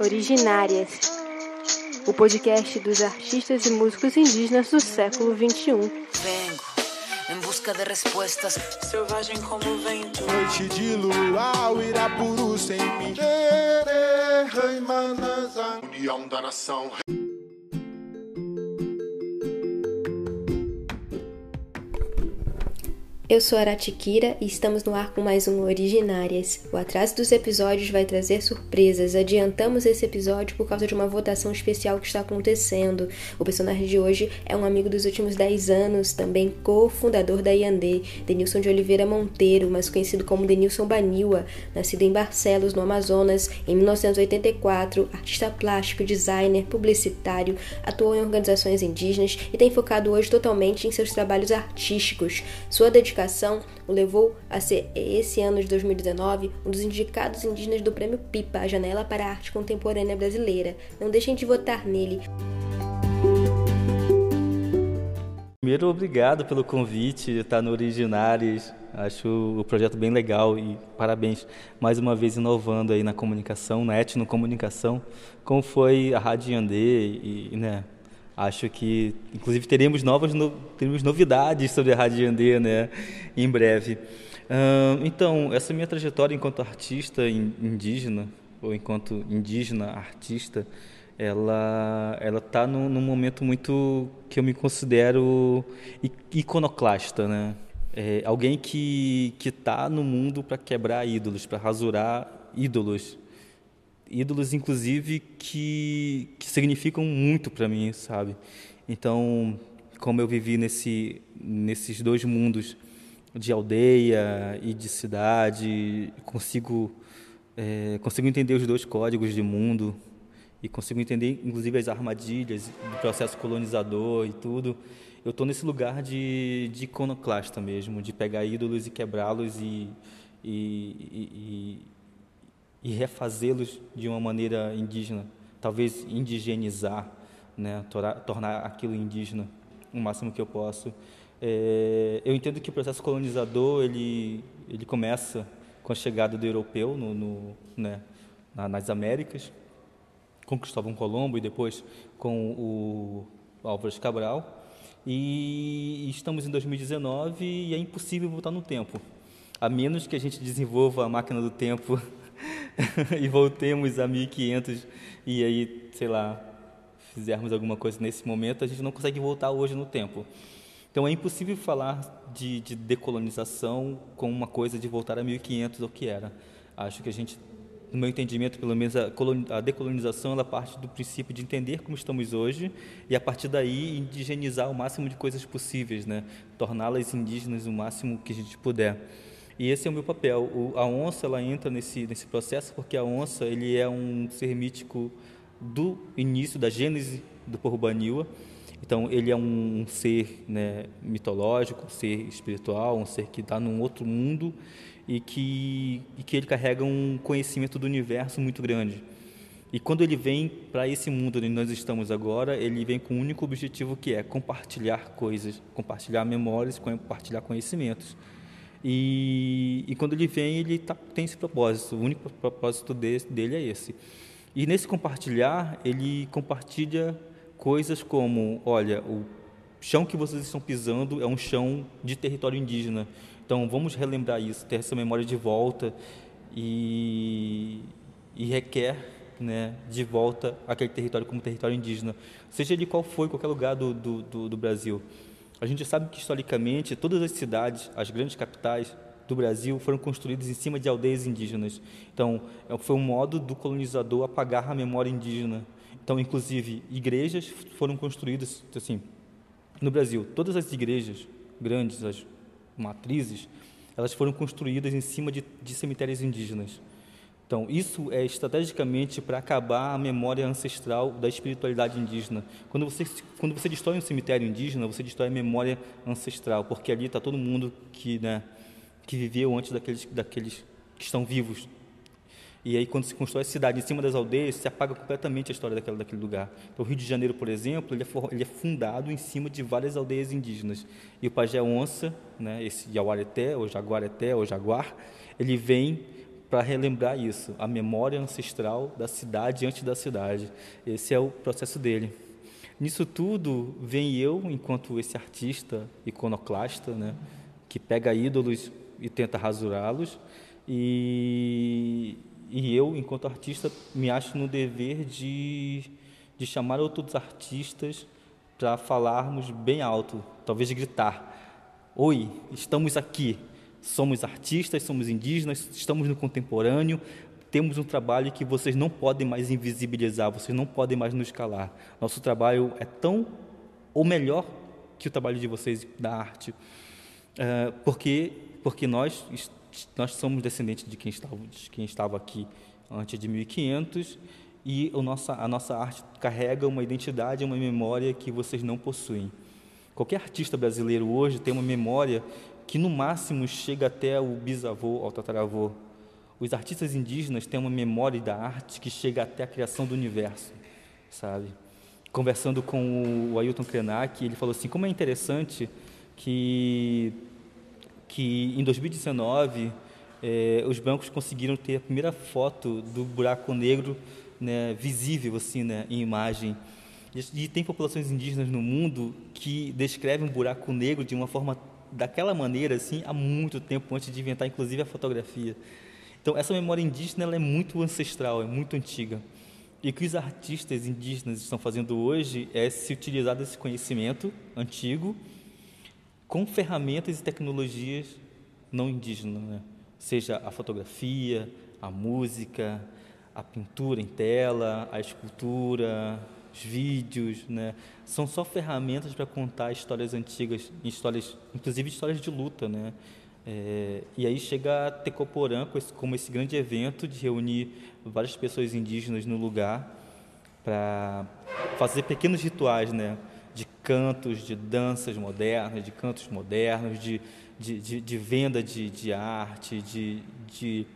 Originárias, o podcast dos artistas e músicos indígenas do século XXI. Vengo em busca de respostas. Selvagem como o vento. Noite de luau, Irapuru sem mim. União da nação. Eu sou a Aratikira e estamos no ar com mais um Originárias. O atraso dos episódios vai trazer surpresas. Adiantamos esse episódio por causa de uma votação especial que está acontecendo. O personagem de hoje é um amigo dos últimos 10 anos, também cofundador da Iandê, Denilson de Oliveira Monteiro, mais conhecido como Denilson Baniwa, nascido em Barcelos, no Amazonas, em 1984, artista plástico, designer, publicitário, atuou em organizações indígenas e tem focado hoje totalmente em seus trabalhos artísticos. Sua dedicação o levou a ser, esse ano de 2019, um dos indicados indígenas do Prêmio PIPA, a Janela para a Arte Contemporânea Brasileira. Não deixem de votar nele. Primeiro, obrigado pelo convite estar no Originários. Acho o projeto bem legal e parabéns mais uma vez inovando aí na comunicação, na etnocomunicação, como foi a Rádio Andê e, né, Acho que, inclusive, teremos novas no, teremos novidades sobre a Rádio Andê, né, em breve. então, essa minha trajetória enquanto artista indígena ou enquanto indígena artista, ela ela está num, num, momento muito que eu me considero iconoclasta, né? É, alguém que que está no mundo para quebrar ídolos, para rasurar ídolos ídolos inclusive que que significam muito para mim, sabe? Então, como eu vivi nesse nesses dois mundos de aldeia e de cidade, consigo é, consigo entender os dois códigos de mundo e consigo entender inclusive as armadilhas do processo colonizador e tudo. Eu estou nesse lugar de, de iconoclasta mesmo, de pegar ídolos e quebrá-los e, e, e e refazê-los de uma maneira indígena, talvez indigenizar, né, tornar aquilo indígena o máximo que eu posso. É, eu entendo que o processo colonizador ele ele começa com a chegada do europeu no, no né, nas Américas, com Cristóvão Colombo e depois com o Álvares Cabral. E estamos em 2019 e é impossível voltar no tempo, a menos que a gente desenvolva a máquina do tempo e voltemos a 1500 e aí, sei lá, fizermos alguma coisa nesse momento, a gente não consegue voltar hoje no tempo. Então é impossível falar de, de decolonização com uma coisa de voltar a 1500 ao que era. Acho que a gente, no meu entendimento, pelo menos a, a decolonização ela parte do princípio de entender como estamos hoje e a partir daí indigenizar o máximo de coisas possíveis, né? Torná-las indígenas o máximo que a gente puder. E esse é o meu papel. O, a onça ela entra nesse nesse processo porque a onça ele é um ser mítico do início da gênese do povo Baniwa. Então ele é um, um ser né, mitológico, um ser espiritual, um ser que está num outro mundo e que e que ele carrega um conhecimento do universo muito grande. E quando ele vem para esse mundo onde nós estamos agora, ele vem com um único objetivo que é compartilhar coisas, compartilhar memórias, compartilhar conhecimentos. E, e quando ele vem, ele tá, tem esse propósito. O único propósito dele é esse. E nesse compartilhar, ele compartilha coisas como: olha, o chão que vocês estão pisando é um chão de território indígena. Então vamos relembrar isso, ter essa memória de volta e, e requer né, de volta aquele território como território indígena, seja de qual for, qualquer lugar do, do, do, do Brasil. A gente sabe que, historicamente, todas as cidades, as grandes capitais do Brasil foram construídas em cima de aldeias indígenas. Então, é, foi um modo do colonizador apagar a memória indígena. Então, inclusive, igrejas foram construídas, assim, no Brasil. Todas as igrejas grandes, as matrizes, elas foram construídas em cima de, de cemitérios indígenas. Então, isso é estrategicamente para acabar a memória ancestral da espiritualidade indígena. Quando você, quando você destrói um cemitério indígena, você destrói a memória ancestral, porque ali está todo mundo que, né, que viveu antes daqueles, daqueles que estão vivos. E aí, quando se constrói a cidade em cima das aldeias, se apaga completamente a história daquele, daquele lugar. Então, o Rio de Janeiro, por exemplo, ele é, for, ele é fundado em cima de várias aldeias indígenas. E o pajé onça, né, esse Yauareté, ou Jaguareté, ou Jaguar, ele vem para relembrar isso, a memória ancestral da cidade antes da cidade. Esse é o processo dele. Nisso tudo vem eu, enquanto esse artista iconoclasta, né, que pega ídolos e tenta rasurá-los, e, e eu, enquanto artista, me acho no dever de, de chamar outros artistas para falarmos bem alto, talvez gritar: Oi, estamos aqui, somos artistas, somos indígenas, estamos no contemporâneo, temos um trabalho que vocês não podem mais invisibilizar, vocês não podem mais nos calar. Nosso trabalho é tão ou melhor que o trabalho de vocês da arte, uh, porque porque nós nós somos descendentes de quem estava de quem estava aqui antes de 1500 e o nossa, a nossa arte carrega uma identidade, uma memória que vocês não possuem. Qualquer artista brasileiro hoje tem uma memória que no máximo chega até o bisavô ou tataravô. Os artistas indígenas têm uma memória da arte que chega até a criação do universo, sabe? Conversando com o Ailton Krenak, ele falou assim: como é interessante que, que em 2019 eh, os bancos conseguiram ter a primeira foto do buraco negro né, visível assim, né, em imagem. E tem populações indígenas no mundo que descrevem um buraco negro de uma forma daquela maneira assim há muito tempo antes de inventar inclusive a fotografia. Então, essa memória indígena ela é muito ancestral, é muito antiga. E o que os artistas indígenas estão fazendo hoje é se utilizar desse conhecimento antigo com ferramentas e tecnologias não indígenas, né? seja a fotografia, a música, a pintura em tela, a escultura, vídeos, né? São só ferramentas para contar histórias antigas, histórias, inclusive histórias de luta, né? É, e aí chega a Tecoporã como esse grande evento de reunir várias pessoas indígenas no lugar para fazer pequenos rituais, né? De cantos, de danças modernas, de cantos modernos, de, de, de, de venda de, de arte, de, de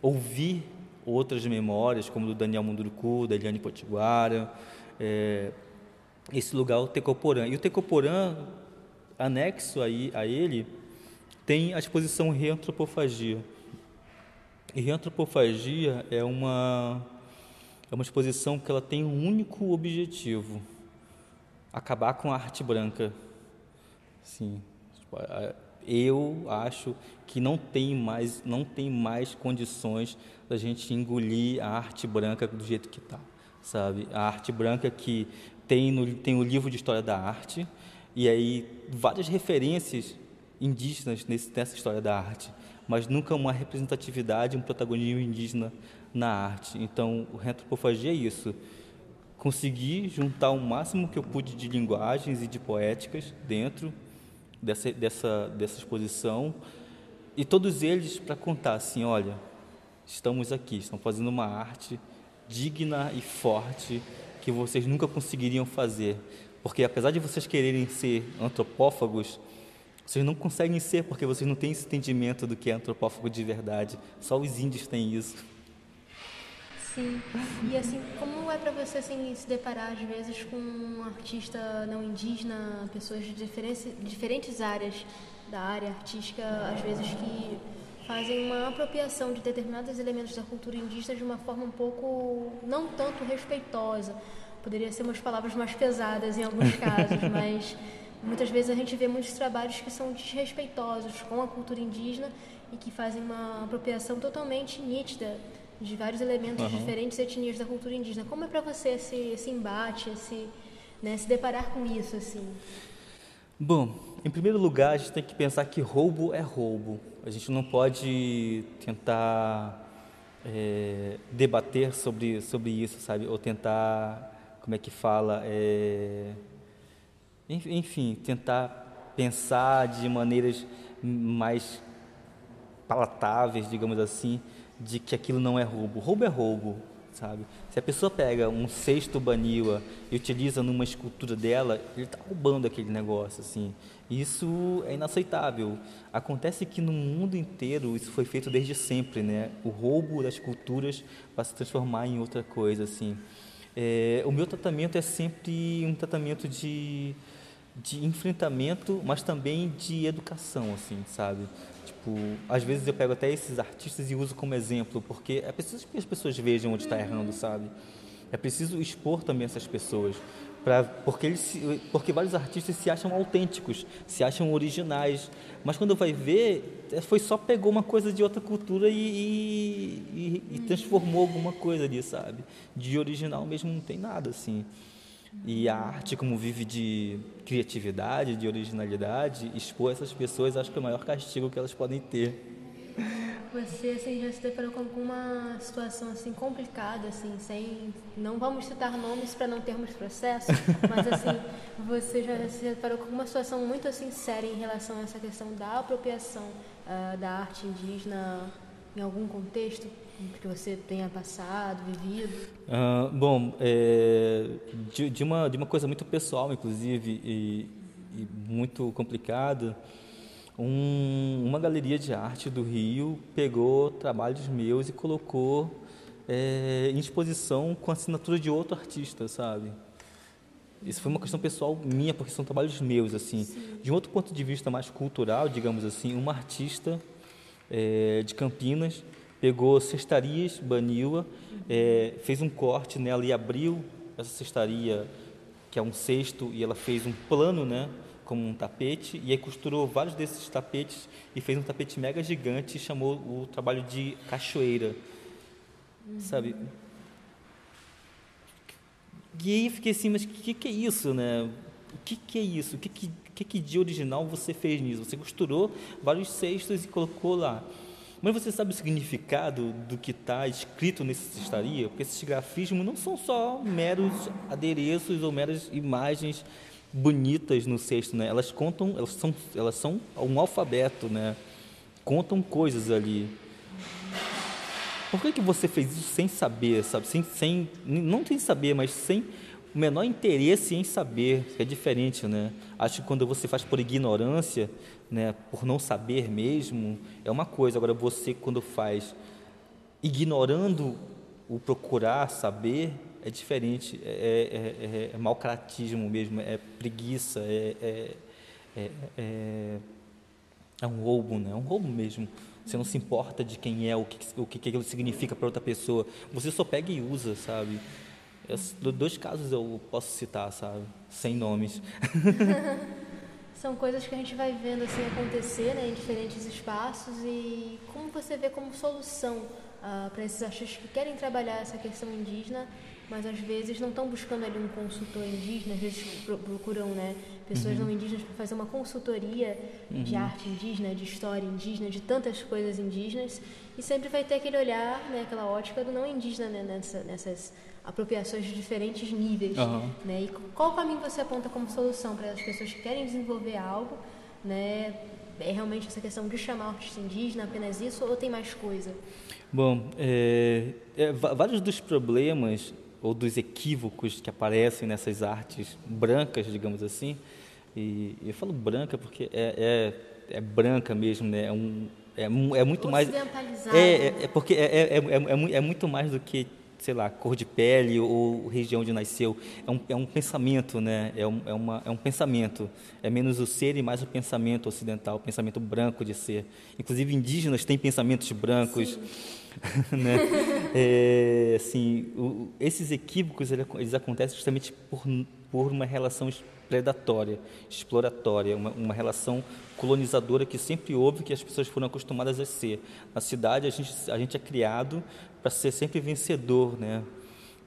ouvir outras memórias, como do Daniel Munduruku, da Eliane Potiguara. É, esse lugar, o Tecoporã. E o Tecoporã, anexo aí, a ele, tem a exposição Reantropofagia. E Reantropofagia é uma, é uma exposição que ela tem um único objetivo, acabar com a arte branca. Sim, eu acho que não tem mais, não tem mais condições da gente engolir a arte branca do jeito que está, sabe? A arte branca que tem no, tem o livro de história da arte e aí várias referências indígenas nesse, nessa história da arte, mas nunca uma representatividade, um protagonismo indígena na arte. Então, o retropofagia é isso. Consegui juntar o máximo que eu pude de linguagens e de poéticas dentro dessa, dessa, dessa exposição e todos eles para contar assim, olha, estamos aqui, estão fazendo uma arte digna e forte que vocês nunca conseguiriam fazer, porque apesar de vocês quererem ser antropófagos, vocês não conseguem ser porque vocês não têm esse entendimento do que é antropófago de verdade. Só os índios têm isso. Sim. E assim, como é para você assim, se deparar às vezes com um artista não indígena, pessoas de diferentes, diferentes áreas da área artística, às vezes que fazem uma apropriação de determinados elementos da cultura indígena de uma forma um pouco não tanto respeitosa. Poderia ser umas palavras mais pesadas em alguns casos, mas Muitas vezes a gente vê muitos trabalhos que são desrespeitosos com a cultura indígena e que fazem uma apropriação totalmente nítida de vários elementos uhum. de diferentes etnias da cultura indígena. Como é para você esse, esse embate, esse, né, se deparar com isso assim? Bom, em primeiro lugar, a gente tem que pensar que roubo é roubo. A gente não pode tentar é, debater sobre, sobre isso, sabe? Ou tentar, como é que fala, é, enfim, tentar pensar de maneiras mais palatáveis, digamos assim, de que aquilo não é roubo. Roubo é roubo, sabe? Se a pessoa pega um cesto baniwa e utiliza numa escultura dela, ele está roubando aquele negócio, assim. Isso é inaceitável. Acontece que no mundo inteiro isso foi feito desde sempre, né? O roubo das culturas para se transformar em outra coisa, assim. É, o meu tratamento é sempre um tratamento de de enfrentamento, mas também de educação, assim, sabe? Tipo, às vezes eu pego até esses artistas e uso como exemplo, porque é preciso que as pessoas vejam onde está errando, sabe? É preciso expor também essas pessoas, pra, porque, eles, porque vários artistas se acham autênticos, se acham originais, mas quando vai ver, é, foi só pegou uma coisa de outra cultura e, e, e transformou alguma coisa ali, sabe? De original mesmo não tem nada, assim. E a arte, como vive de criatividade, de originalidade, expor essas pessoas, acho que é o maior castigo que elas podem ter. Você assim, já se deparou com alguma situação assim complicada, assim, sem. Não vamos citar nomes para não termos processo, mas assim, você já se deparou com uma situação muito assim séria em relação a essa questão da apropriação uh, da arte indígena em algum contexto que você tenha passado, vivido? Uh, bom, é, de, de, uma, de uma coisa muito pessoal, inclusive, e, e muito complicada, um, uma galeria de arte do Rio pegou trabalhos meus e colocou é, em exposição com assinatura de outro artista, sabe? Isso foi uma questão pessoal minha, porque são trabalhos meus, assim. Sim. De um outro ponto de vista mais cultural, digamos assim, uma artista é, de Campinas pegou cestarias, baniu-a, é, fez um corte nela e abriu essa cestaria, que é um cesto, e ela fez um plano, né, como um tapete, e aí costurou vários desses tapetes e fez um tapete mega gigante e chamou o trabalho de cachoeira, uhum. sabe? E aí eu fiquei assim, mas o que, que é isso, né? O que, que é isso? O que, que, que, que de original você fez nisso? Você costurou vários cestos e colocou lá. Mas você sabe o significado do que está escrito nesse cestaria? Porque esses grafismos não são só meros adereços ou meras imagens bonitas no cesto, né? Elas contam, elas são, elas são um alfabeto, né? Contam coisas ali. Por que, que você fez isso sem saber, sabe? Sem, sem, não sem saber, mas sem o menor interesse em saber, que é diferente, né? Acho que quando você faz por ignorância, né, por não saber mesmo, é uma coisa. Agora você quando faz ignorando o procurar saber, é diferente, é, é, é, é malcratismo mesmo, é preguiça, é, é, é, é, é um roubo, né? É um roubo mesmo. Você não se importa de quem é, o que, o que aquilo significa para outra pessoa. Você só pega e usa, sabe? Dois casos eu posso citar, sabe? Sem nomes. São coisas que a gente vai vendo assim acontecer né, em diferentes espaços e como você vê como solução uh, para esses artistas que querem trabalhar essa questão indígena, mas às vezes não estão buscando ali um consultor indígena, às vezes procuram né, pessoas uhum. não indígenas para fazer uma consultoria uhum. de arte indígena, de história indígena, de tantas coisas indígenas e sempre vai ter aquele olhar, né, aquela ótica do não indígena né, nessa, nessas apropriações de diferentes níveis. Uhum. Né? E qual caminho você aponta como solução para as pessoas que querem desenvolver algo? Né? É realmente essa questão de chamar o artista indígena, apenas isso, ou tem mais coisa? Bom, é, é, vários dos problemas ou dos equívocos que aparecem nessas artes brancas, digamos assim, e eu falo branca porque é, é, é branca mesmo, né? É, um, é, é muito mais. É, é, é porque é, é, é, é, é muito mais do que sei lá, cor de pele ou região onde nasceu. É um, é um pensamento, né? É um, é, uma, é um pensamento. É menos o ser e mais o pensamento ocidental, o pensamento branco de ser. Inclusive, indígenas têm pensamentos brancos. né? é, assim, o, esses equívocos eles acontecem justamente por, por uma relação predatória, exploratória, uma, uma, relação colonizadora que sempre houve, que as pessoas foram acostumadas a ser. Na cidade, a gente, a gente é criado para ser sempre vencedor, né?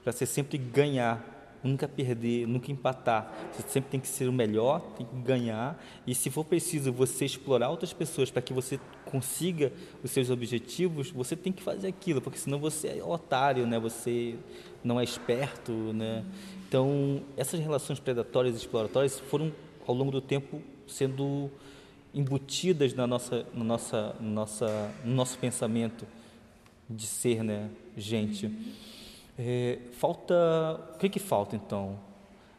para ser sempre ganhar, nunca perder, nunca empatar. Você sempre tem que ser o melhor, tem que ganhar. E se for preciso você explorar outras pessoas para que você consiga os seus objetivos, você tem que fazer aquilo, porque senão você é otário, né? Você não é esperto, né? Então, essas relações predatórias e exploratórias foram ao longo do tempo sendo embutidas na nossa, na nossa, nossa, no nosso pensamento de ser, né, gente. É, falta, o que que falta então?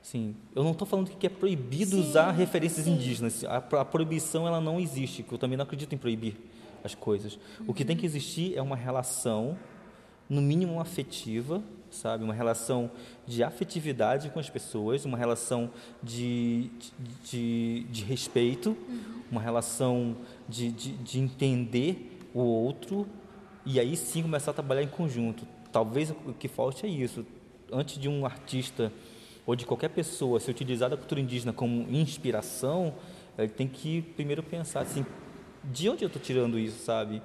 Assim, eu não estou falando que é proibido sim, usar referências sim. indígenas. A, a, proibição ela não existe. Que eu também não acredito em proibir as coisas. Uhum. O que tem que existir é uma relação, no mínimo afetiva, sabe? Uma relação de afetividade com as pessoas, uma relação de, de, de respeito, uhum. uma relação de, de, de entender o outro e aí sim começar a trabalhar em conjunto. Talvez o que falte é isso. Antes de um artista ou de qualquer pessoa se utilizar da cultura indígena como inspiração, ele tem que primeiro pensar assim, de onde eu estou tirando isso, sabe?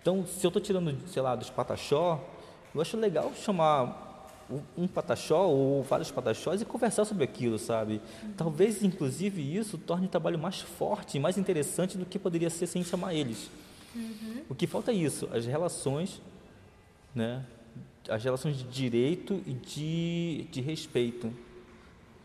Então, se eu estou tirando, sei lá, dos pataxó, eu acho legal chamar um pataxó ou vários pataxós e conversar sobre aquilo, sabe? Talvez, inclusive, isso torne o trabalho mais forte e mais interessante do que poderia ser sem chamar eles. Uhum. O que falta é isso, as relações, né? As relações de direito e de, de respeito.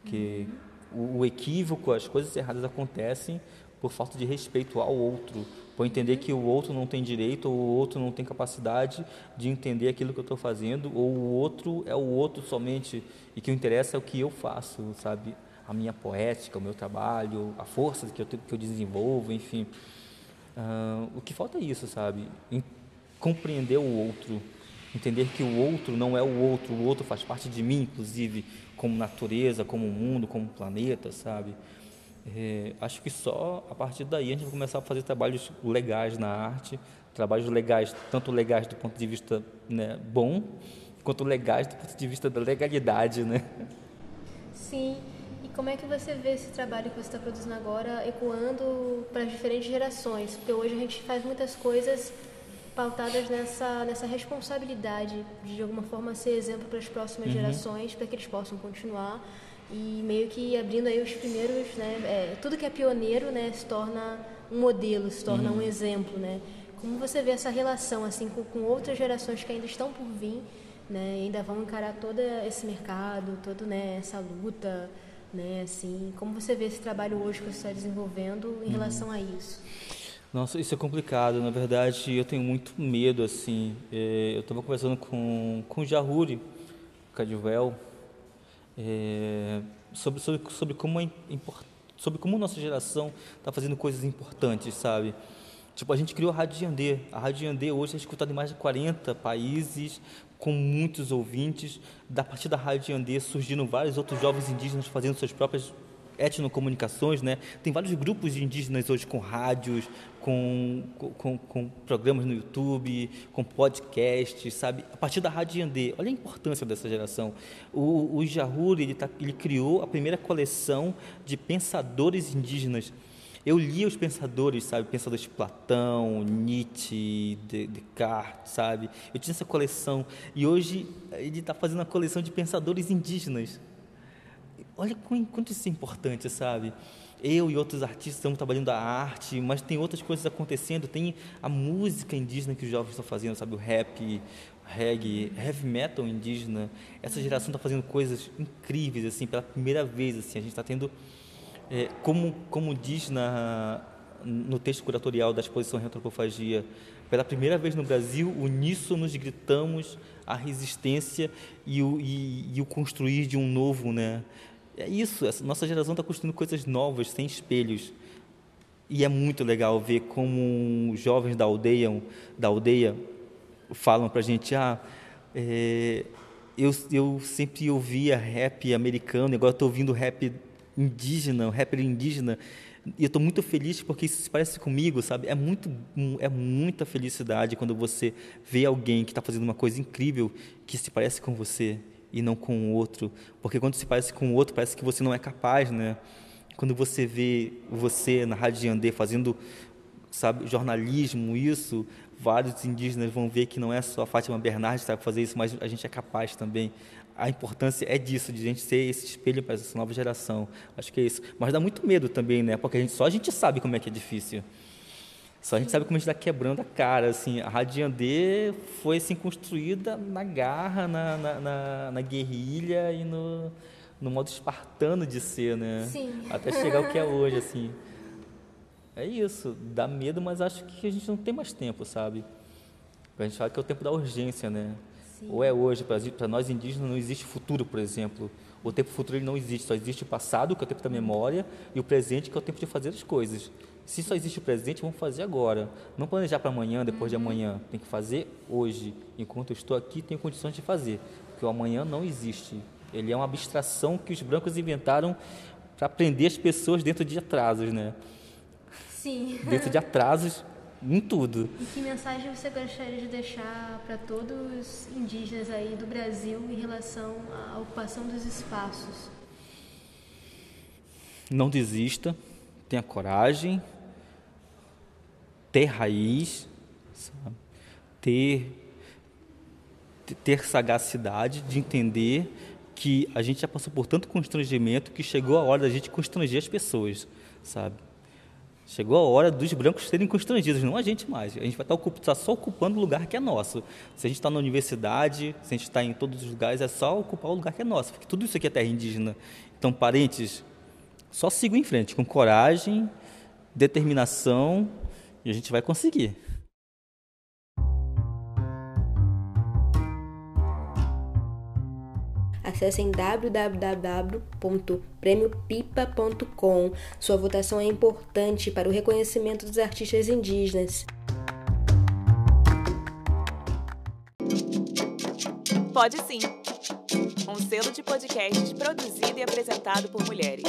Que uhum. o, o equívoco, as coisas erradas acontecem por falta de respeito ao outro, por entender que o outro não tem direito ou o outro não tem capacidade de entender aquilo que eu estou fazendo ou o outro é o outro somente e que o interessa é o que eu faço, sabe? A minha poética, o meu trabalho, a força que eu, que eu desenvolvo, enfim. Uh, o que falta é isso, sabe? Em compreender o outro, entender que o outro não é o outro, o outro faz parte de mim, inclusive, como natureza, como mundo, como planeta, sabe? É, acho que só a partir daí a gente vai começar a fazer trabalhos legais na arte, trabalhos legais, tanto legais do ponto de vista né, bom, quanto legais do ponto de vista da legalidade, né? Sim. E como é que você vê esse trabalho que você está produzindo agora ecoando para as diferentes gerações? Porque hoje a gente faz muitas coisas pautadas nessa, nessa responsabilidade de, de alguma forma, ser exemplo para as próximas uhum. gerações, para que eles possam continuar e meio que abrindo aí os primeiros, né, é, tudo que é pioneiro, né, se torna um modelo, se torna uhum. um exemplo, né. Como você vê essa relação assim com, com, outras gerações que ainda estão por vir, né, ainda vão encarar todo esse mercado, toda né, essa luta, né, assim, como você vê esse trabalho hoje que você está desenvolvendo em uhum. relação a isso? Nossa, isso é complicado. Na verdade, eu tenho muito medo, assim. É, eu estava conversando com, com o Jahuri Cadivel, é, sobre, sobre, sobre, como é sobre como nossa geração está fazendo coisas importantes, sabe? Tipo, a gente criou a Rádio Yandê. A Rádio Yandê hoje é escutada em mais de 40 países, com muitos ouvintes. Da partir da Rádio Yandê surgiram vários outros jovens indígenas fazendo suas próprias etnocomunicações, né? Tem vários grupos de indígenas hoje com rádios, com, com, com, programas no YouTube, com podcasts, sabe? A partir da Rádio Yandê, olha a importância dessa geração. O, o Jahuri, ele, tá, ele criou a primeira coleção de pensadores indígenas. Eu li os pensadores, sabe? Pensadores de Platão, Nietzsche, Descartes, sabe? Eu tinha essa coleção e hoje ele está fazendo uma coleção de pensadores indígenas. Olha quanto isso é importante, sabe? Eu e outros artistas estamos trabalhando a arte, mas tem outras coisas acontecendo. Tem a música indígena que os jovens estão fazendo, sabe? O rap, reggae, heavy metal indígena. Essa geração está fazendo coisas incríveis, assim, pela primeira vez, assim. A gente está tendo, é, como, como diz na, no texto curatorial da exposição Reantropofagia, pela primeira vez no Brasil, uníssonos gritamos a resistência e o, e, e o construir de um novo, né? É isso, essa nossa geração está construindo coisas novas, sem espelhos. E é muito legal ver como jovens da aldeia, da aldeia falam para a gente, ah, é, eu, eu sempre ouvia rap americano, agora estou ouvindo rap indígena, rapper indígena, e eu estou muito feliz porque isso se parece comigo, sabe? É, muito, é muita felicidade quando você vê alguém que está fazendo uma coisa incrível que se parece com você e não com o outro, porque quando se parece com o outro parece que você não é capaz, né? Quando você vê você na Rádio Andê fazendo, sabe, jornalismo, isso, vários indígenas vão ver que não é só a Fátima Bernardes que sabe fazer isso, mas a gente é capaz também. A importância é disso, de a gente ser esse espelho para essa nova geração. Acho que é isso. Mas dá muito medo também, né? Porque a gente, só a gente sabe como é que é difícil. Só a gente sabe como a gente está quebrando a cara, assim, a Radiandê foi assim construída na garra, na, na, na, na guerrilha e no, no modo espartano de ser, né? Sim. Até chegar o que é hoje, assim. É isso, dá medo, mas acho que a gente não tem mais tempo, sabe? A gente fala que é o tempo da urgência, né? Sim. Ou é hoje, para nós indígenas não existe futuro, por exemplo. O tempo futuro ele não existe, só existe o passado, que é o tempo da memória, e o presente, que é o tempo de fazer as coisas. Se só existe o presente, vamos fazer agora. Não planejar para amanhã, depois de amanhã. Tem que fazer hoje. Enquanto eu estou aqui, tenho condições de fazer. Porque o amanhã não existe. Ele é uma abstração que os brancos inventaram para prender as pessoas dentro de atrasos, né? Sim. Dentro de atrasos em tudo. E que mensagem você gostaria de deixar para todos os indígenas aí do Brasil em relação à ocupação dos espaços? Não desista, tenha coragem, ter raiz, sabe? ter ter sagacidade de entender que a gente já passou por tanto constrangimento que chegou a hora da gente constranger as pessoas, sabe? Chegou a hora dos brancos serem constrangidos, não a gente mais. A gente vai estar tá só ocupando o lugar que é nosso. Se a gente está na universidade, se a gente está em todos os lugares, é só ocupar o lugar que é nosso, porque tudo isso aqui é terra indígena. Então, parentes, só sigam em frente, com coragem, determinação, e a gente vai conseguir. Acessem www.premiopipa.com. Sua votação é importante para o reconhecimento dos artistas indígenas. Pode sim. Um selo de podcasts produzido e apresentado por mulheres.